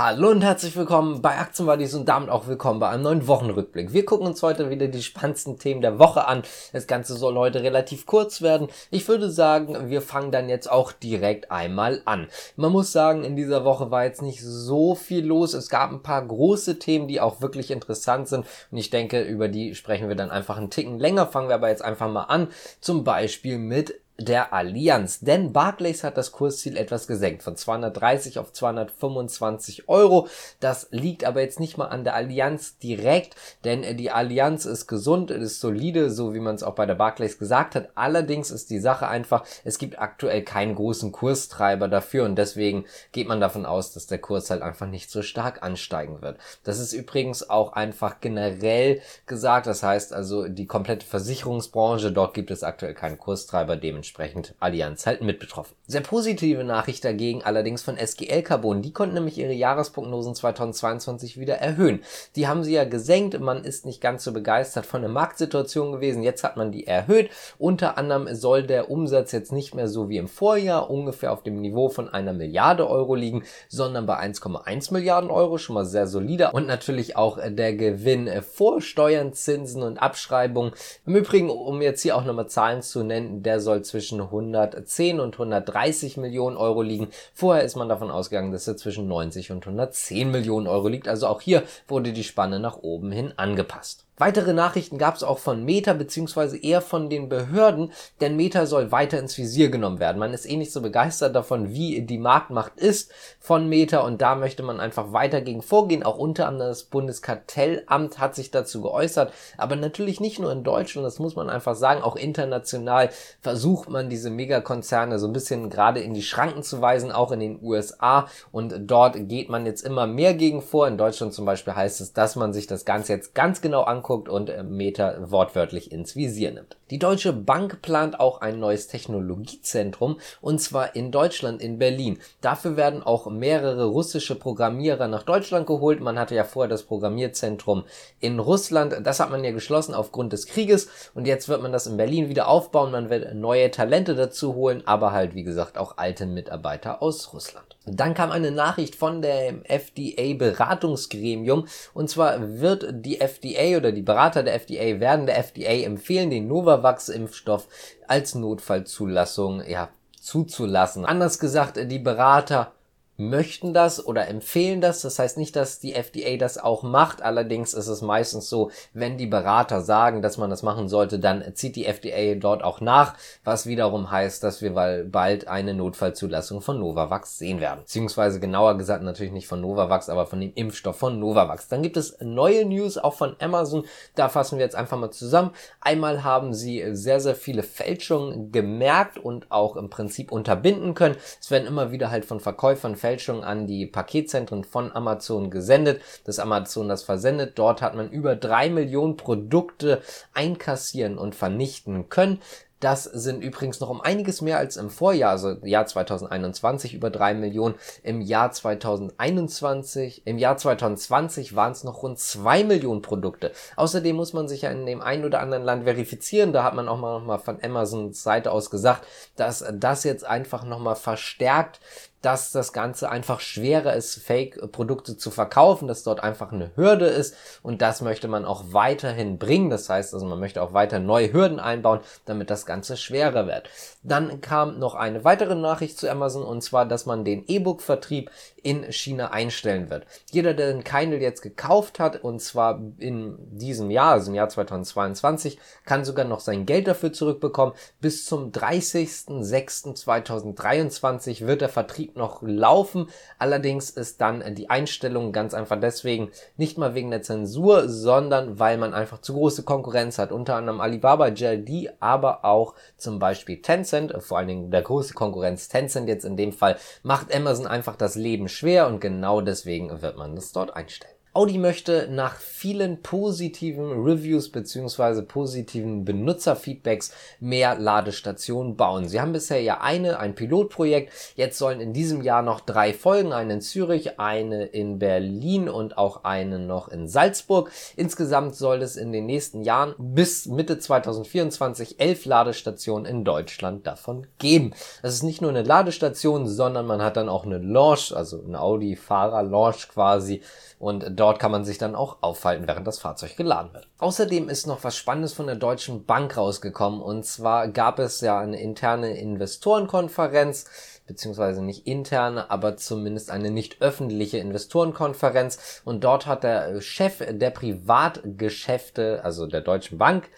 Hallo und herzlich willkommen bei Aktienbuddies und damit auch willkommen bei einem neuen Wochenrückblick. Wir gucken uns heute wieder die spannendsten Themen der Woche an. Das Ganze soll heute relativ kurz werden. Ich würde sagen, wir fangen dann jetzt auch direkt einmal an. Man muss sagen, in dieser Woche war jetzt nicht so viel los. Es gab ein paar große Themen, die auch wirklich interessant sind und ich denke, über die sprechen wir dann einfach einen Ticken länger. Fangen wir aber jetzt einfach mal an. Zum Beispiel mit der Allianz. Denn Barclays hat das Kursziel etwas gesenkt von 230 auf 225 Euro. Das liegt aber jetzt nicht mal an der Allianz direkt, denn die Allianz ist gesund, ist solide, so wie man es auch bei der Barclays gesagt hat. Allerdings ist die Sache einfach, es gibt aktuell keinen großen Kurstreiber dafür und deswegen geht man davon aus, dass der Kurs halt einfach nicht so stark ansteigen wird. Das ist übrigens auch einfach generell gesagt. Das heißt also die komplette Versicherungsbranche, dort gibt es aktuell keinen Kurstreiber dementsprechend dementsprechend Allianz halt mit betroffen. Sehr positive Nachricht dagegen allerdings von SGL Carbon. Die konnten nämlich ihre Jahresprognosen 2022 wieder erhöhen. Die haben sie ja gesenkt. Man ist nicht ganz so begeistert von der Marktsituation gewesen. Jetzt hat man die erhöht. Unter anderem soll der Umsatz jetzt nicht mehr so wie im Vorjahr ungefähr auf dem Niveau von einer Milliarde Euro liegen, sondern bei 1,1 Milliarden Euro. Schon mal sehr solider. Und natürlich auch der Gewinn vor Steuern, Zinsen und Abschreibungen. Im Übrigen, um jetzt hier auch nochmal Zahlen zu nennen, der soll zwischen zwischen 110 und 130 Millionen Euro liegen. Vorher ist man davon ausgegangen, dass er zwischen 90 und 110 Millionen Euro liegt. Also auch hier wurde die Spanne nach oben hin angepasst. Weitere Nachrichten gab es auch von Meta beziehungsweise eher von den Behörden, denn Meta soll weiter ins Visier genommen werden. Man ist eh nicht so begeistert davon, wie die Marktmacht ist von Meta und da möchte man einfach weiter gegen vorgehen. Auch unter anderem das Bundeskartellamt hat sich dazu geäußert, aber natürlich nicht nur in Deutschland, das muss man einfach sagen, auch international versucht man diese Megakonzerne so ein bisschen gerade in die Schranken zu weisen, auch in den USA und dort geht man jetzt immer mehr gegen vor. In Deutschland zum Beispiel heißt es, dass man sich das Ganze jetzt ganz genau anguckt anguckt und äh, Meta wortwörtlich ins Visier nimmt. Die Deutsche Bank plant auch ein neues Technologiezentrum und zwar in Deutschland, in Berlin. Dafür werden auch mehrere russische Programmierer nach Deutschland geholt. Man hatte ja vorher das Programmierzentrum in Russland. Das hat man ja geschlossen aufgrund des Krieges und jetzt wird man das in Berlin wieder aufbauen. Man wird neue Talente dazu holen, aber halt wie gesagt auch alte Mitarbeiter aus Russland. Dann kam eine Nachricht von dem FDA-Beratungsgremium und zwar wird die FDA oder die Berater der FDA werden der FDA empfehlen, den Novavax-Impfstoff als Notfallzulassung ja, zuzulassen. Anders gesagt, die Berater möchten das oder empfehlen das. Das heißt nicht, dass die FDA das auch macht. Allerdings ist es meistens so, wenn die Berater sagen, dass man das machen sollte, dann zieht die FDA dort auch nach, was wiederum heißt, dass wir bald eine Notfallzulassung von Novavax sehen werden. Beziehungsweise genauer gesagt natürlich nicht von Novavax, aber von dem Impfstoff von Novavax. Dann gibt es neue News auch von Amazon. Da fassen wir jetzt einfach mal zusammen. Einmal haben sie sehr, sehr viele Fälschungen gemerkt und auch im Prinzip unterbinden können. Es werden immer wieder halt von Verkäufern Fälschung an die Paketzentren von Amazon gesendet, dass Amazon das versendet. Dort hat man über drei Millionen Produkte einkassieren und vernichten können. Das sind übrigens noch um einiges mehr als im Vorjahr, also Jahr 2021 über drei Millionen. Im Jahr 2021, im Jahr 2020 waren es noch rund zwei Millionen Produkte. Außerdem muss man sich ja in dem einen oder anderen Land verifizieren. Da hat man auch mal, noch mal von Amazons Seite aus gesagt, dass das jetzt einfach nochmal verstärkt dass das Ganze einfach schwerer ist, Fake-Produkte zu verkaufen, dass dort einfach eine Hürde ist und das möchte man auch weiterhin bringen. Das heißt also, man möchte auch weiter neue Hürden einbauen, damit das Ganze schwerer wird. Dann kam noch eine weitere Nachricht zu Amazon und zwar, dass man den E-Book-Vertrieb in China einstellen wird. Jeder, der den Kindle jetzt gekauft hat und zwar in diesem Jahr, also im Jahr 2022, kann sogar noch sein Geld dafür zurückbekommen. Bis zum 30.06.2023 wird der Vertrieb noch laufen. Allerdings ist dann die Einstellung ganz einfach deswegen nicht mal wegen der Zensur, sondern weil man einfach zu große Konkurrenz hat. Unter anderem Alibaba, JD, aber auch zum Beispiel Tencent, vor allen Dingen der große Konkurrenz Tencent jetzt in dem Fall, macht Amazon einfach das Leben schwer und genau deswegen wird man das dort einstellen. Audi möchte nach vielen positiven Reviews beziehungsweise positiven Benutzerfeedbacks mehr Ladestationen bauen. Sie haben bisher ja eine, ein Pilotprojekt. Jetzt sollen in diesem Jahr noch drei folgen. Eine in Zürich, eine in Berlin und auch eine noch in Salzburg. Insgesamt soll es in den nächsten Jahren bis Mitte 2024 elf Ladestationen in Deutschland davon geben. Das ist nicht nur eine Ladestation, sondern man hat dann auch eine Launch, also eine Audi-Fahrer-Launch quasi. Und dort kann man sich dann auch aufhalten, während das Fahrzeug geladen wird. Außerdem ist noch was Spannendes von der Deutschen Bank rausgekommen. Und zwar gab es ja eine interne Investorenkonferenz beziehungsweise nicht interne, aber zumindest eine nicht öffentliche Investorenkonferenz. Und dort hat der Chef der Privatgeschäfte, also der Deutschen Bank,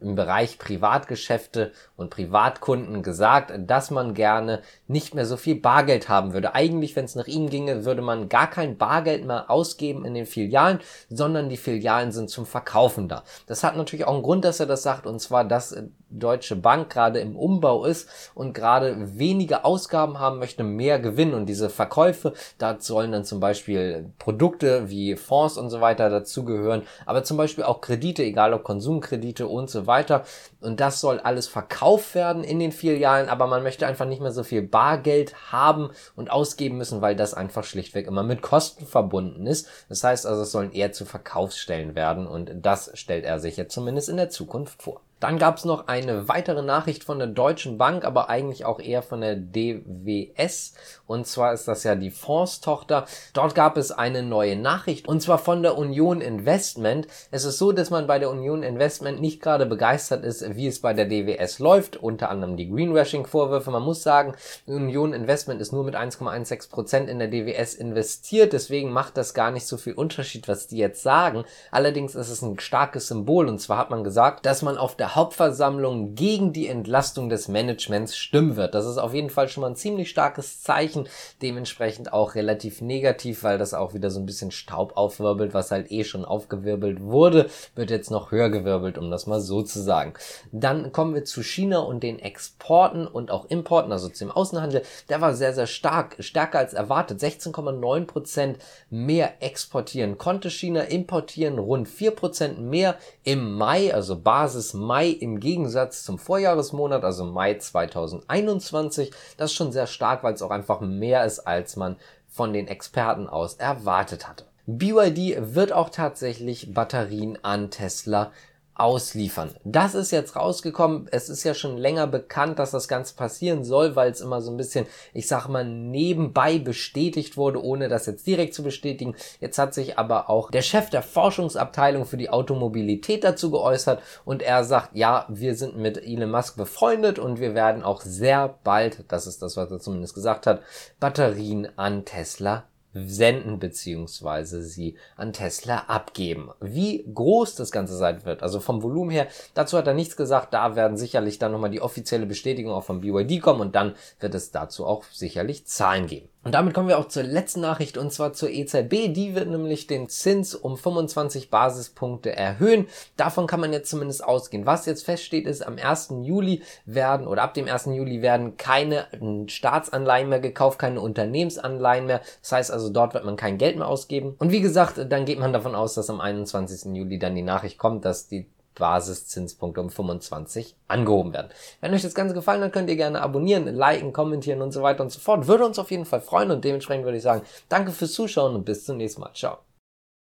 im Bereich Privatgeschäfte und Privatkunden gesagt, dass man gerne nicht mehr so viel Bargeld haben würde. Eigentlich, wenn es nach ihm ginge, würde man gar kein Bargeld mehr ausgeben in den Filialen, sondern die Filialen sind zum Verkaufen da. Das hat natürlich auch einen Grund, dass er das sagt, und zwar, dass Deutsche Bank gerade im Umbau ist und gerade wenige Ausgaben haben möchte, mehr Gewinn und diese Verkäufe, da sollen dann zum Beispiel Produkte wie Fonds und so weiter dazugehören, aber zum Beispiel auch Kredite, egal ob Konsumkredite und so weiter. Und das soll alles verkauft werden in den Filialen, aber man möchte einfach nicht mehr so viel Bargeld haben und ausgeben müssen, weil das einfach schlichtweg immer mit Kosten verbunden ist. Das heißt also, es sollen eher zu Verkaufsstellen werden und das stellt er sich jetzt zumindest in der Zukunft vor. Dann gab es noch eine weitere Nachricht von der Deutschen Bank, aber eigentlich auch eher von der DWS. Und zwar ist das ja die Fondstochter. Dort gab es eine neue Nachricht und zwar von der Union Investment. Es ist so, dass man bei der Union Investment nicht gerade begeistert ist, wie es bei der DWS läuft. Unter anderem die Greenwashing-Vorwürfe. Man muss sagen, Union Investment ist nur mit 1,16 Prozent in der DWS investiert. Deswegen macht das gar nicht so viel Unterschied, was die jetzt sagen. Allerdings ist es ein starkes Symbol. Und zwar hat man gesagt, dass man auf der Hauptversammlung gegen die Entlastung des Managements stimmen wird. Das ist auf jeden Fall schon mal ein ziemlich starkes Zeichen, dementsprechend auch relativ negativ, weil das auch wieder so ein bisschen Staub aufwirbelt, was halt eh schon aufgewirbelt wurde, wird jetzt noch höher gewirbelt, um das mal so zu sagen. Dann kommen wir zu China und den Exporten und auch Importen, also zum Außenhandel. Der war sehr, sehr stark, stärker als erwartet. 16,9 Prozent mehr exportieren konnte China, importieren rund 4 Prozent mehr im Mai, also Basis Mai Mai im Gegensatz zum Vorjahresmonat, also Mai 2021. Das ist schon sehr stark, weil es auch einfach mehr ist, als man von den Experten aus erwartet hatte. BYD wird auch tatsächlich Batterien an Tesla ausliefern. Das ist jetzt rausgekommen. Es ist ja schon länger bekannt, dass das Ganze passieren soll, weil es immer so ein bisschen, ich sag mal, nebenbei bestätigt wurde, ohne das jetzt direkt zu bestätigen. Jetzt hat sich aber auch der Chef der Forschungsabteilung für die Automobilität dazu geäußert und er sagt, ja, wir sind mit Elon Musk befreundet und wir werden auch sehr bald, das ist das, was er zumindest gesagt hat, Batterien an Tesla senden beziehungsweise sie an Tesla abgeben. Wie groß das Ganze sein wird, also vom Volumen her, dazu hat er nichts gesagt. Da werden sicherlich dann nochmal die offizielle Bestätigung auch von BYD kommen und dann wird es dazu auch sicherlich Zahlen geben. Und damit kommen wir auch zur letzten Nachricht und zwar zur EZB. Die wird nämlich den Zins um 25 Basispunkte erhöhen. Davon kann man jetzt zumindest ausgehen. Was jetzt feststeht ist, am 1. Juli werden oder ab dem 1. Juli werden keine Staatsanleihen mehr gekauft, keine Unternehmensanleihen mehr. Das heißt also, dort wird man kein Geld mehr ausgeben. Und wie gesagt, dann geht man davon aus, dass am 21. Juli dann die Nachricht kommt, dass die Basiszinspunkte um 25 angehoben werden. Wenn euch das Ganze gefallen hat, könnt ihr gerne abonnieren, liken, kommentieren und so weiter und so fort. Würde uns auf jeden Fall freuen und dementsprechend würde ich sagen, danke fürs Zuschauen und bis zum nächsten Mal. Ciao.